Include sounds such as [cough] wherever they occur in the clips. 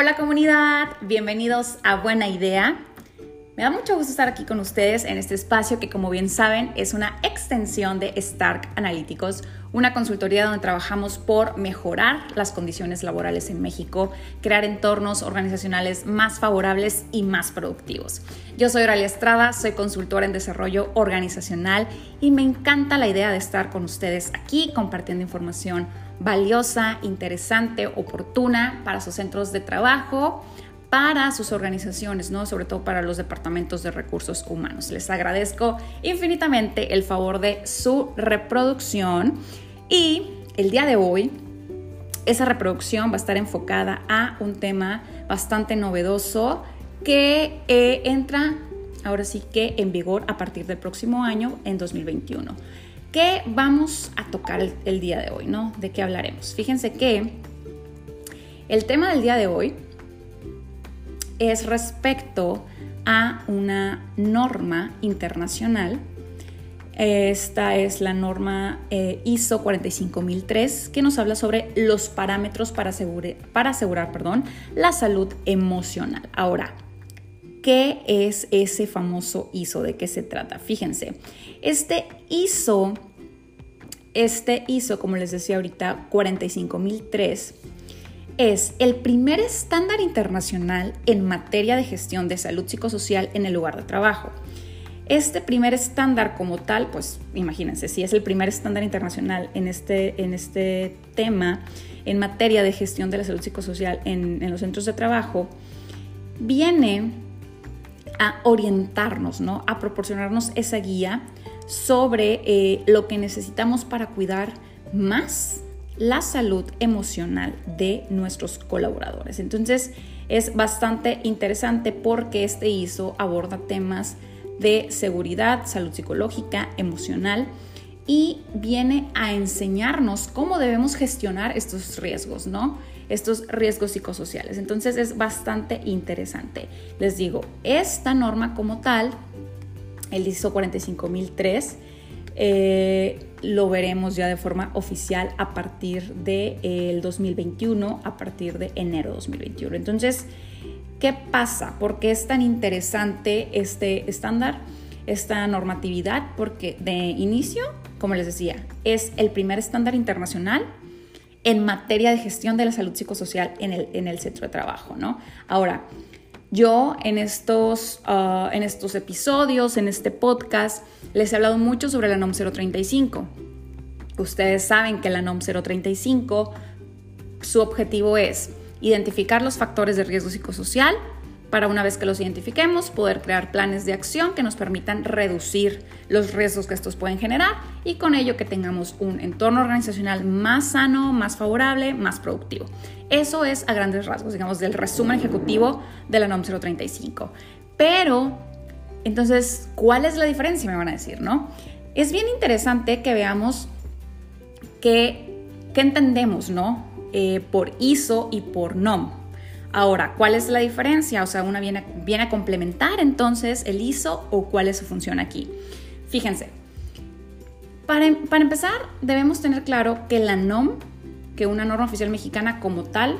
Hola comunidad, bienvenidos a Buena Idea. Me da mucho gusto estar aquí con ustedes en este espacio que como bien saben es una extensión de Stark Analíticos, una consultoría donde trabajamos por mejorar las condiciones laborales en México, crear entornos organizacionales más favorables y más productivos. Yo soy Oralia Estrada, soy consultora en desarrollo organizacional y me encanta la idea de estar con ustedes aquí compartiendo información valiosa, interesante, oportuna para sus centros de trabajo, para sus organizaciones, ¿no? Sobre todo para los departamentos de recursos humanos. Les agradezco infinitamente el favor de su reproducción y el día de hoy esa reproducción va a estar enfocada a un tema bastante novedoso que eh, entra ahora sí que en vigor a partir del próximo año, en 2021. ¿Qué vamos a tocar el, día de hoy? ¿no? ¿De qué hablaremos? Fíjense que el tema del día de hoy es respecto a una norma internacional. Esta es la norma eh, ISO 45003 que nos habla sobre los parámetros para, para asegurar perdón, la salud emocional. Ahora, ¿qué es ese famoso ISO? ¿De qué se trata? Fíjense, este ISO, este ISO, como les decía ahorita, 45003 es el primer estándar internacional en materia de gestión de salud psicosocial en el lugar de trabajo. Este primer estándar como tal, pues imagínense, si es el primer estándar internacional en este, en este tema, en materia de gestión de la salud psicosocial en, en los centros de trabajo, viene a orientarnos, ¿no? a proporcionarnos esa guía sobre eh, lo que necesitamos para cuidar más la salud emocional de nuestros colaboradores. Entonces es bastante interesante porque este ISO aborda temas de seguridad, salud psicológica, emocional y viene a enseñarnos cómo debemos gestionar estos riesgos, ¿no? Estos riesgos psicosociales. Entonces es bastante interesante. Les digo, esta norma como tal, el ISO 45003, eh, lo veremos ya de forma oficial a partir del de, 2021, a partir de enero 2021. Entonces, ¿qué pasa? ¿Por qué es tan interesante este estándar, esta normatividad? Porque de inicio, como les decía, es el primer estándar internacional en materia de gestión de la salud psicosocial en el, en el centro de trabajo, ¿no? Ahora, yo en estos, ah, en estos episodios, en este podcast, les he hablado mucho sobre la NOM 035. Ustedes saben que la NOM 035, su objetivo es identificar los factores de riesgo psicosocial, para una vez que los identifiquemos, poder crear planes de acción que nos permitan reducir los riesgos que estos pueden generar y con ello que tengamos un entorno organizacional más sano, más favorable, más productivo. Eso es a grandes rasgos, digamos, del resumen ejecutivo de la NOM 035. Pero, entonces, ¿cuál es la diferencia? Me van a decir, ¿no? Es bien interesante que veamos qué, entendemos, ¿no? Eh, por ISO y por NOM. Ahora, ¿cuál es la diferencia? O sea, una viene, viene a complementar entonces el ISO o cuál es su función aquí. Fíjense, para, para empezar debemos tener claro que la NOM, que una norma oficial mexicana como tal,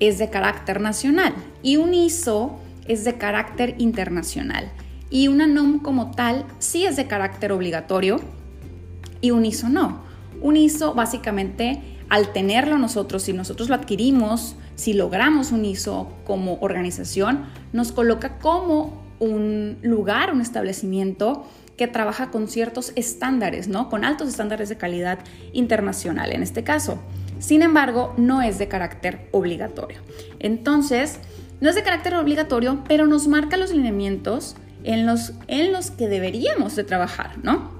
es de carácter nacional y un ISO es de carácter internacional. Y una NOM como tal sí es de carácter obligatorio y un ISO no. Un ISO básicamente al tenerlo nosotros, si nosotros lo adquirimos, si logramos un ISO como organización, nos coloca como un lugar, un establecimiento que trabaja con ciertos estándares, ¿no? Con altos estándares de calidad internacional en este caso. Sin embargo, no es de carácter obligatorio. Entonces, no es de carácter obligatorio, pero nos marca los lineamientos en los, en los que deberíamos de trabajar, ¿no?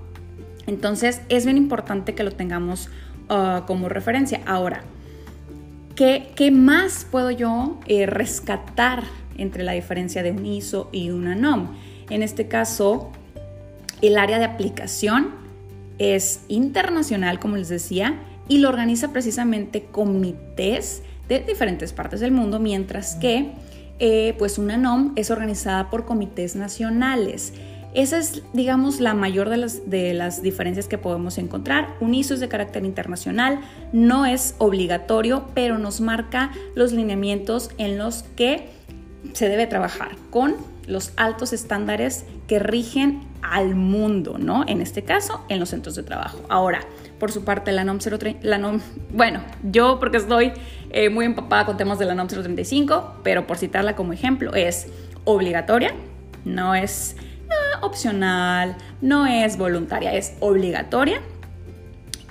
Entonces, es bien importante que lo tengamos uh, como referencia. Ahora, ¿Qué, más puedo yo eh, rescatar entre la diferencia de un ISO y una NOM? En este caso, el área de aplicación es internacional, como les decía, y lo organiza precisamente comités de diferentes partes del mundo, mientras que eh, pues una NOM es organizada por comités nacionales. Esa es, digamos, la mayor de las, de las diferencias que podemos encontrar. Un ISO es de carácter internacional, no es obligatorio, pero nos marca los lineamientos en los que se debe trabajar con los altos estándares que rigen al mundo, ¿no? En este caso, en los centros de trabajo. Ahora, por su parte, la NOM 030, la NOM, bueno, yo porque estoy eh, muy empapada con temas de la NOM 035, pero por citarla como ejemplo, es obligatoria, no es opcional, no es voluntaria, es obligatoria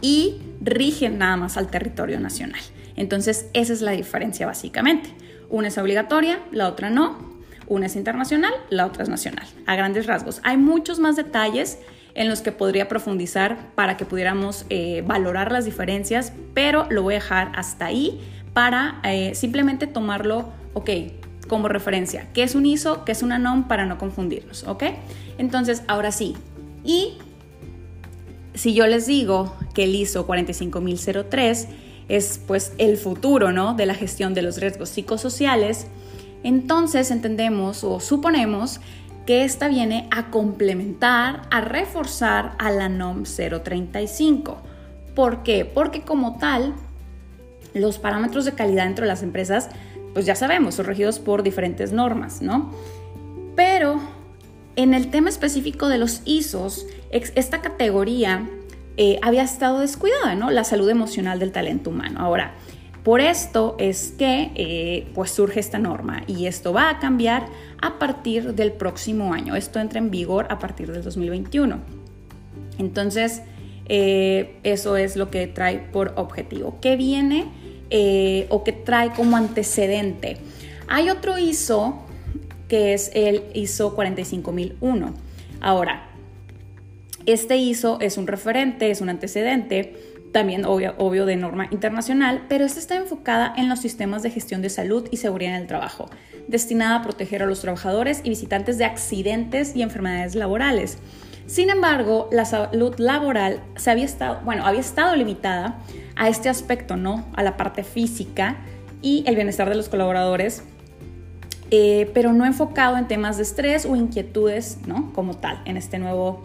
y rige nada más al territorio nacional. Entonces, esa es la diferencia básicamente. Una es obligatoria, la otra no. Una es internacional, la otra es nacional, a grandes rasgos. Hay muchos más detalles en los que podría profundizar para que pudiéramos eh, valorar las diferencias, pero lo voy a dejar hasta ahí para eh, simplemente tomarlo, ok, como referencia. ¿Qué es un ISO? ¿Qué es una NOM? Para no confundirnos, ¿ok? Entonces, ahora sí. Y si yo les digo que el ISO 45003 es pues el futuro, ¿no? De la gestión de los riesgos psicosociales, entonces entendemos o suponemos que esta viene a complementar, a reforzar a la NOM 035. ¿Por qué? Porque como tal, los parámetros de calidad dentro de las empresas, pues ya sabemos, son regidos por diferentes normas, ¿no? Pero en el tema específico de los ISOs, esta categoría eh, había estado descuidada, ¿no? La salud emocional del talento humano. Ahora, por esto es que eh, pues surge esta norma y esto va a cambiar a partir del próximo año. Esto entra en vigor a partir del 2021. Entonces, eh, eso es lo que trae por objetivo. ¿Qué viene eh, o qué trae como antecedente? Hay otro ISO que es el ISO 45001. Ahora, este ISO es un referente, es un antecedente también obvio, de norma internacional, pero esta está enfocada en los sistemas de gestión de salud y seguridad en el trabajo, destinada a proteger a los trabajadores y visitantes de accidentes y enfermedades laborales. Sin embargo, la salud laboral se había estado, bueno, había estado limitada a este aspecto, ¿no? A la parte física y el bienestar de los colaboradores, eh, pero no enfocado en temas de estrés o inquietudes, ¿no? Como tal, en este nuevo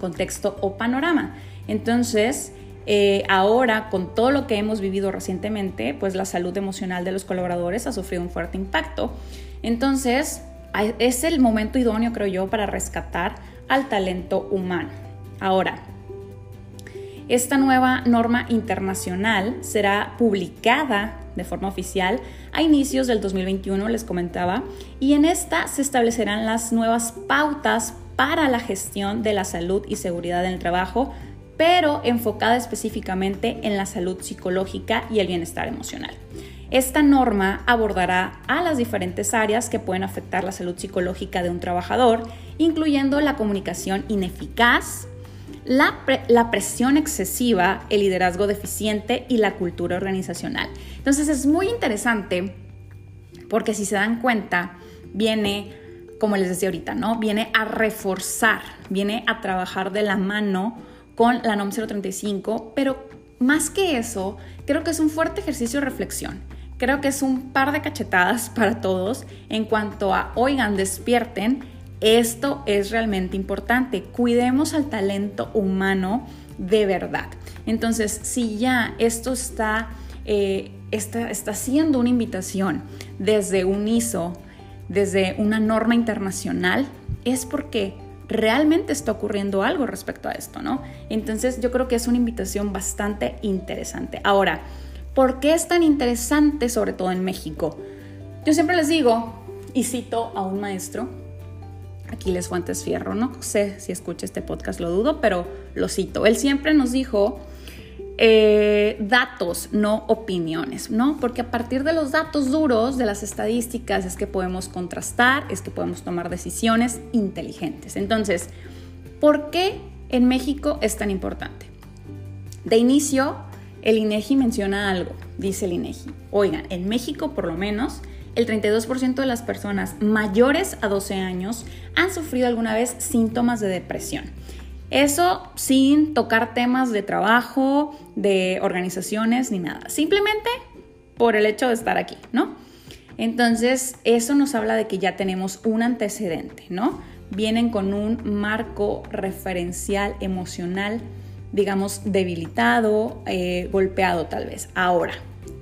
contexto o panorama. Entonces, eh, ahora, con todo lo que hemos vivido recientemente, pues la salud emocional de los colaboradores ha sufrido un fuerte impacto. Entonces, es el momento idóneo, creo yo, para rescatar al talento humano. Ahora, esta nueva norma internacional será publicada de forma oficial a inicios del 2021, les comentaba, y en esta se establecerán las nuevas pautas para la gestión de la salud y seguridad en el trabajo pero enfocada específicamente en la salud psicológica y el bienestar emocional. Esta norma abordará a las diferentes áreas que pueden afectar la salud psicológica de un trabajador, incluyendo la comunicación ineficaz, la, presión excesiva, el liderazgo deficiente y la cultura organizacional. Entonces es muy interesante porque si se dan cuenta, viene, como les decía ahorita, ¿no? Viene a reforzar, viene a trabajar de la mano con la NOM 035, pero más que eso, creo que es un fuerte ejercicio de reflexión. Creo que es un par de cachetadas [laughs] para todos en cuanto a, oigan, despierten, esto es realmente importante, cuidemos al talento humano de verdad. Entonces, si ya esto está, eh, está, está siendo una invitación desde un ISO, desde una norma internacional, es porque realmente está ocurriendo algo respecto a esto, ¿no? Entonces yo creo que es una invitación bastante interesante. Ahora, ¿por qué es tan interesante, sobre todo en México? Yo siempre les digo, y cito a un maestro, Aquiles Fuentes Fierro, no sé si escucha este podcast, lo dudo, pero lo cito. Él siempre nos dijo eh, datos, no opiniones, ¿no? Porque a partir de los datos duros, de las estadísticas, es que podemos contrastar, es que podemos tomar decisiones inteligentes. Entonces, ¿por qué en México es tan importante? De inicio, el INEGI menciona algo, dice el INEGI. Oigan, en México por lo menos el 32% de las personas mayores a 12 años han sufrido alguna vez síntomas de depresión. Eso sin tocar temas de trabajo, de organizaciones ni nada. Simplemente por el hecho de estar aquí, ¿no? Entonces, eso nos habla de que ya tenemos un antecedente, ¿no? vienen con un marco referencial emocional, digamos, debilitado, eh, golpeado tal vez. Ahora,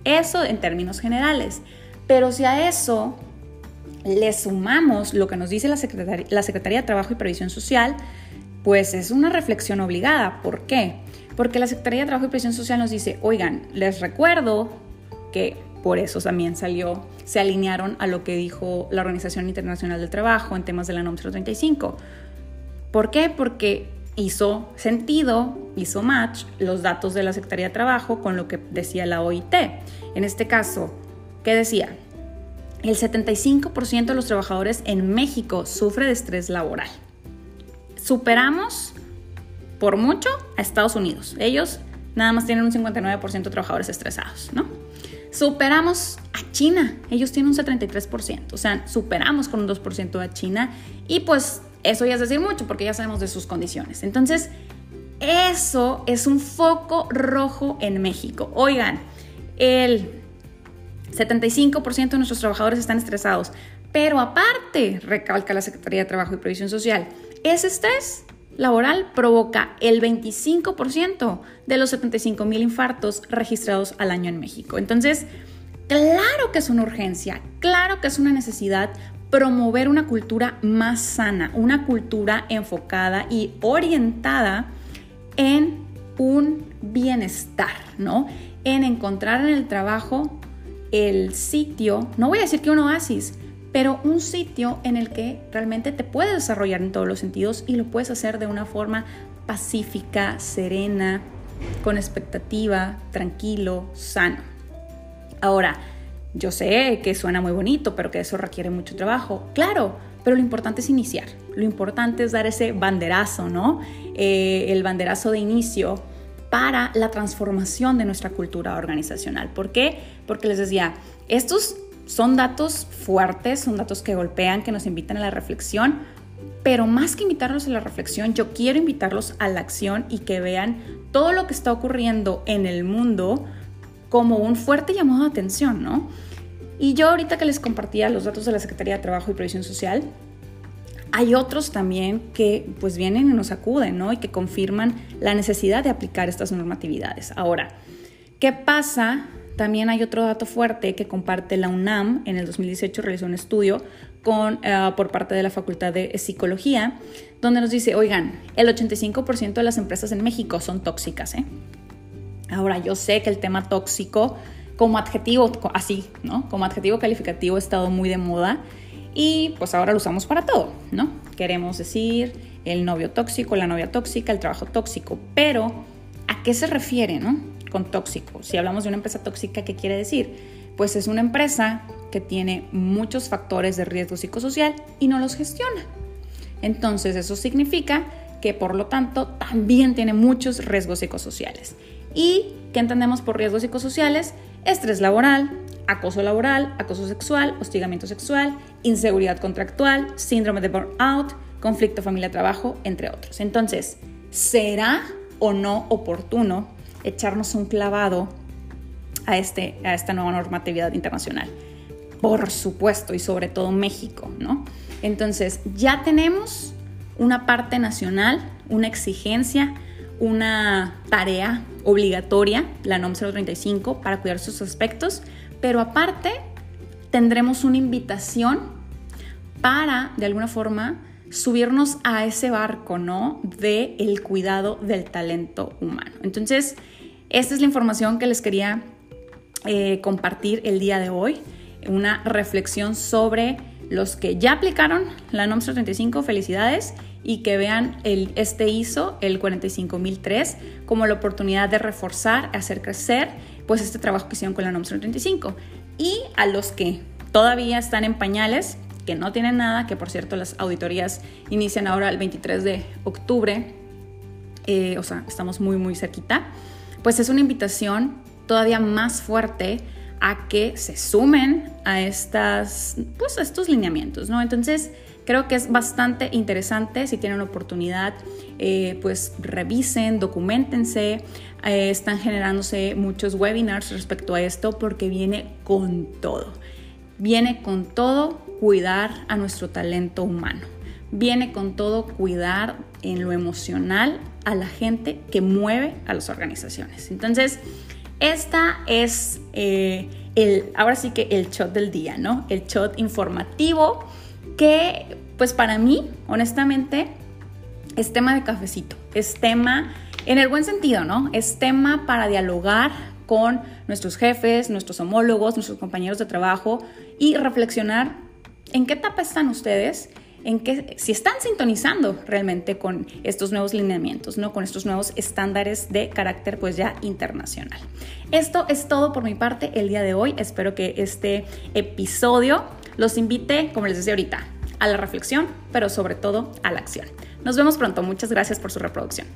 eso en términos generales. Pero si a eso le sumamos lo que nos dice la Secretaría, la Secretaría de Trabajo y Previsión Social, pues es una reflexión obligada. ¿Por qué? Porque la Secretaría de Trabajo y Previsión Social nos dice, oigan, les recuerdo que por eso también salió, se alinearon a lo que dijo la Organización Internacional del Trabajo en temas de la NOM 035. ¿Por qué? Porque hizo sentido, hizo match los datos de la Secretaría de Trabajo con lo que decía la OIT. En este caso, ¿qué decía? El 75% de los trabajadores en México sufre de estrés laboral. Superamos por mucho a Estados Unidos. Ellos nada más tienen un 59% de trabajadores estresados, ¿no? Superamos a China. Ellos tienen un 73%. O sea, superamos con un 2% a China. Y pues eso ya es decir mucho porque ya sabemos de sus condiciones. Entonces, eso es un foco rojo en México. Oigan, el 75% de nuestros trabajadores están estresados, pero aparte, recalca la Secretaría de Trabajo y Previsión Social, ese estrés laboral provoca el 25% de los 75 mil infartos registrados al año en México. Entonces, claro que es una urgencia, claro que es una necesidad promover una cultura más sana, una cultura enfocada y orientada en un bienestar, ¿no? En encontrar en el trabajo el sitio, no voy a decir que un oasis, pero un sitio en el que realmente te puedes desarrollar en todos los sentidos y lo puedes hacer de una forma pacífica, serena, con expectativa, tranquilo, sano. Ahora, yo sé que suena muy bonito, pero que eso requiere mucho trabajo. Claro, pero lo importante es iniciar. Lo importante es dar ese banderazo, ¿no? Eh, el banderazo de inicio para la transformación de nuestra cultura organizacional. ¿Por qué? Porque les decía, estos son datos fuertes, son datos que golpean, que nos invitan a la reflexión, pero más que invitarlos a la reflexión, yo quiero invitarlos a la acción y que vean todo lo que está ocurriendo en el mundo como un fuerte llamado de atención, ¿no? Y yo ahorita que les compartía los datos de la Secretaría de Trabajo y Previsión Social, hay otros también que pues vienen y nos acuden, ¿no? Y que confirman la necesidad de aplicar estas normatividades. Ahora, ¿qué pasa? También hay otro dato fuerte que comparte la UNAM. En el 2018 realizó un estudio con, eh, por parte de la Facultad de Psicología, donde nos dice, oigan, el 85% de las empresas en México son tóxicas, ¿eh? Ahora, yo sé que el tema tóxico como adjetivo, así, ¿no? Como adjetivo calificativo ha estado muy de moda y pues ahora lo usamos para todo, ¿no? Queremos decir el novio tóxico, la novia tóxica, el trabajo tóxico, pero ¿a qué se refiere, no? Con tóxico. Si hablamos de una empresa tóxica, ¿qué quiere decir? Pues es una empresa que tiene muchos factores de riesgo psicosocial y no los gestiona. Entonces, eso significa que por lo tanto también tiene muchos riesgos psicosociales. ¿Y qué entendemos por riesgos psicosociales? Estrés laboral, acoso laboral, acoso sexual, hostigamiento sexual, inseguridad contractual, síndrome de burnout, conflicto familia-trabajo, entre otros. Entonces, ¿será o no oportuno echarnos un clavado a, este, a esta nueva normatividad internacional? Por supuesto, y sobre todo México, ¿no? Entonces, ya tenemos una parte nacional, una exigencia, una tarea obligatoria, la NOM 035, para cuidar sus aspectos, pero aparte tendremos una invitación para, de alguna forma, subirnos a ese barco, ¿no? De el cuidado del talento humano. Entonces, esta es la información que les quería eh, compartir el día de hoy, una reflexión sobre los que ya aplicaron la NOM 035, felicidades, y que vean el, este ISO, el 45003, como la oportunidad de reforzar, hacer crecer, pues este trabajo que hicieron con la NOM 035. Y a los que todavía están en pañales, que no tienen nada, que por cierto las auditorías inician ahora el 23 de octubre, eh, o sea, estamos muy, muy cerquita, pues es una invitación todavía más fuerte a que se sumen a, estas, pues, a estos lineamientos, ¿no? Entonces, Creo que es bastante interesante, si tienen oportunidad, eh, pues revisen, documentense, eh, están generándose muchos webinars respecto a esto porque viene con todo, viene con todo cuidar a nuestro talento humano, viene con todo cuidar en lo emocional a la gente que mueve a las organizaciones. Entonces, esta es eh, el, ahora sí que el shot del día, ¿no? El shot informativo que, pues para mí, honestamente, es tema de cafecito, es tema en el buen sentido, ¿no? Es tema para dialogar con nuestros jefes, nuestros homólogos, nuestros compañeros de trabajo y reflexionar en qué etapa están ustedes en que si están sintonizando realmente con estos nuevos lineamientos, ¿no? con estos nuevos estándares de carácter pues ya internacional. Esto es todo por mi parte el día de hoy. Espero que este episodio los invite, como les decía ahorita, a la reflexión, pero sobre todo a la acción. Nos vemos pronto. Muchas gracias por su reproducción.